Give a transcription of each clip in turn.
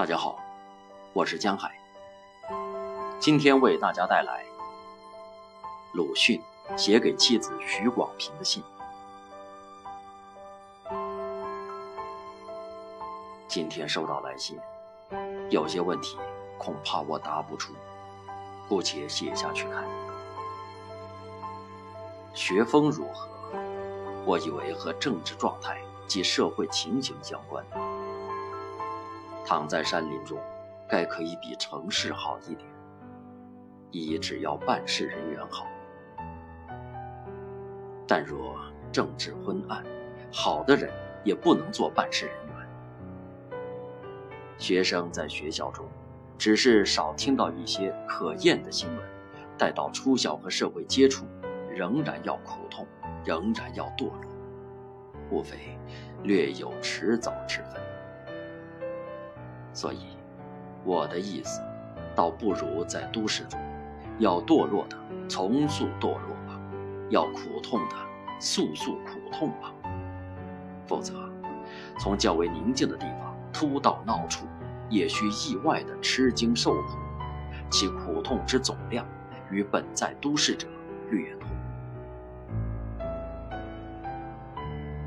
大家好，我是江海。今天为大家带来鲁迅写给妻子许广平的信。今天收到来信，有些问题恐怕我答不出，姑且写下去看。学风如何？我以为和政治状态及社会情形相关。躺在山林中，该可以比城市好一点。一只要办事人员好，但若政治昏暗，好的人也不能做办事人员。学生在学校中，只是少听到一些可厌的新闻，待到出校和社会接触，仍然要苦痛，仍然要堕落，无非略有迟早之分。所以，我的意思，倒不如在都市中，要堕落的从速堕落吧，要苦痛的速速苦痛吧。否则，从较为宁静的地方突到闹处，也需意外的吃惊受苦，其苦痛之总量，与本在都市者略同。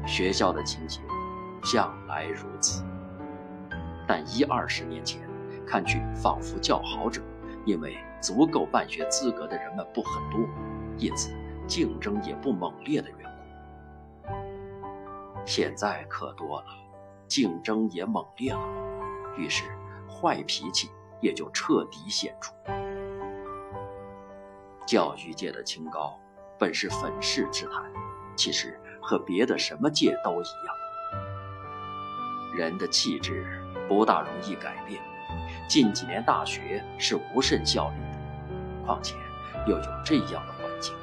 学校的情形，向来如此。但一二十年前，看去仿佛较好者，因为足够办学资格的人们不很多，因此竞争也不猛烈的缘故。现在可多了，竞争也猛烈了，于是坏脾气也就彻底显出。教育界的清高，本是粉饰之谈，其实和别的什么界都一样。人的气质。不大容易改变。近几年大学是无甚效力的，况且又有这样的环境。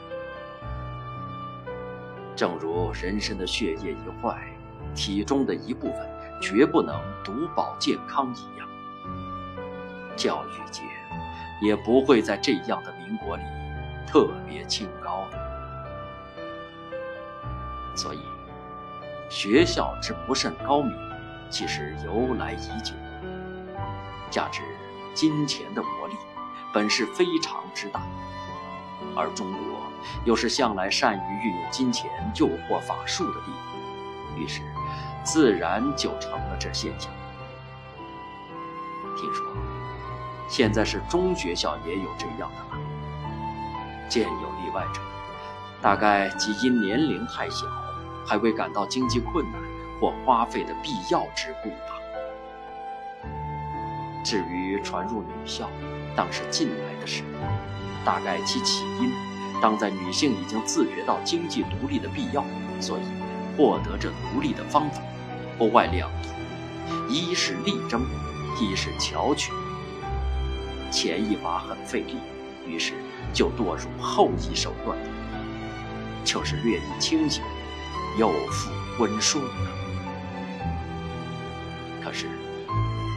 正如人身的血液一坏，体中的一部分绝不能独保健康一样，教育界也不会在这样的民国里特别清高的。所以，学校之不甚高明。其实由来已久，价值金钱的魔力本是非常之大，而中国又是向来善于运用金钱诱惑法术的地方，于是自然就成了这现象。听说现在是中学校也有这样的了，见有例外者，大概即因年龄太小，还未感到经济困难。或花费的必要之故吧。至于传入女校，当是近来的事，大概其起因，当在女性已经自觉到经济独立的必要，所以获得这独立的方法，不外两途：一是力争，一是巧取。前一法很费力，于是就堕入后一手段，就是略一清醒，又复温顺。可是，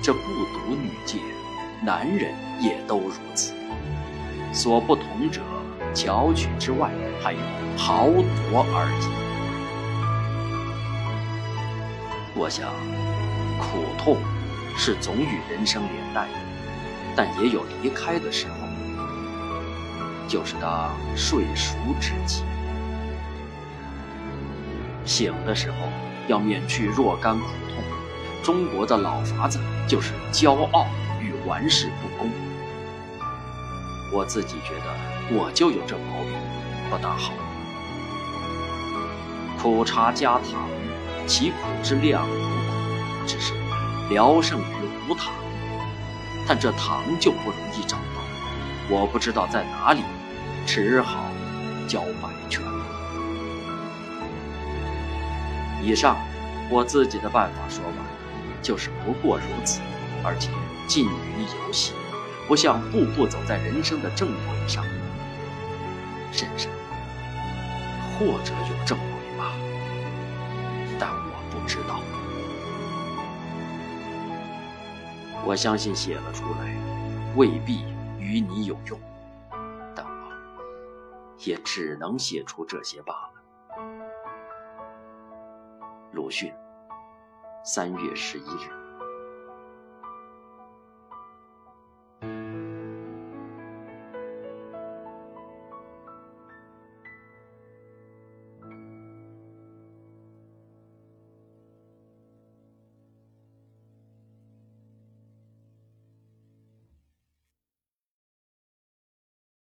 这不独女界，男人也都如此。所不同者，巧取之外，还有豪夺而已。我想，苦痛是总与人生连带的，但也有离开的时候，就是当睡熟之际。醒的时候，要免去若干苦。中国的老法子就是骄傲与玩世不恭。我自己觉得我就有这毛病，不大好。苦茶加糖，其苦之量如苦，只是聊胜于无糖。但这糖就不容易找到，我不知道在哪里，只好交白卷。以上，我自己的办法说完。就是不过如此，而且近于游戏，不像步步走在人生的正轨上。甚至或者有正轨吧，但我不知道。我相信写了出来，未必与你有用，但我也只能写出这些罢了。鲁迅。三月十一日。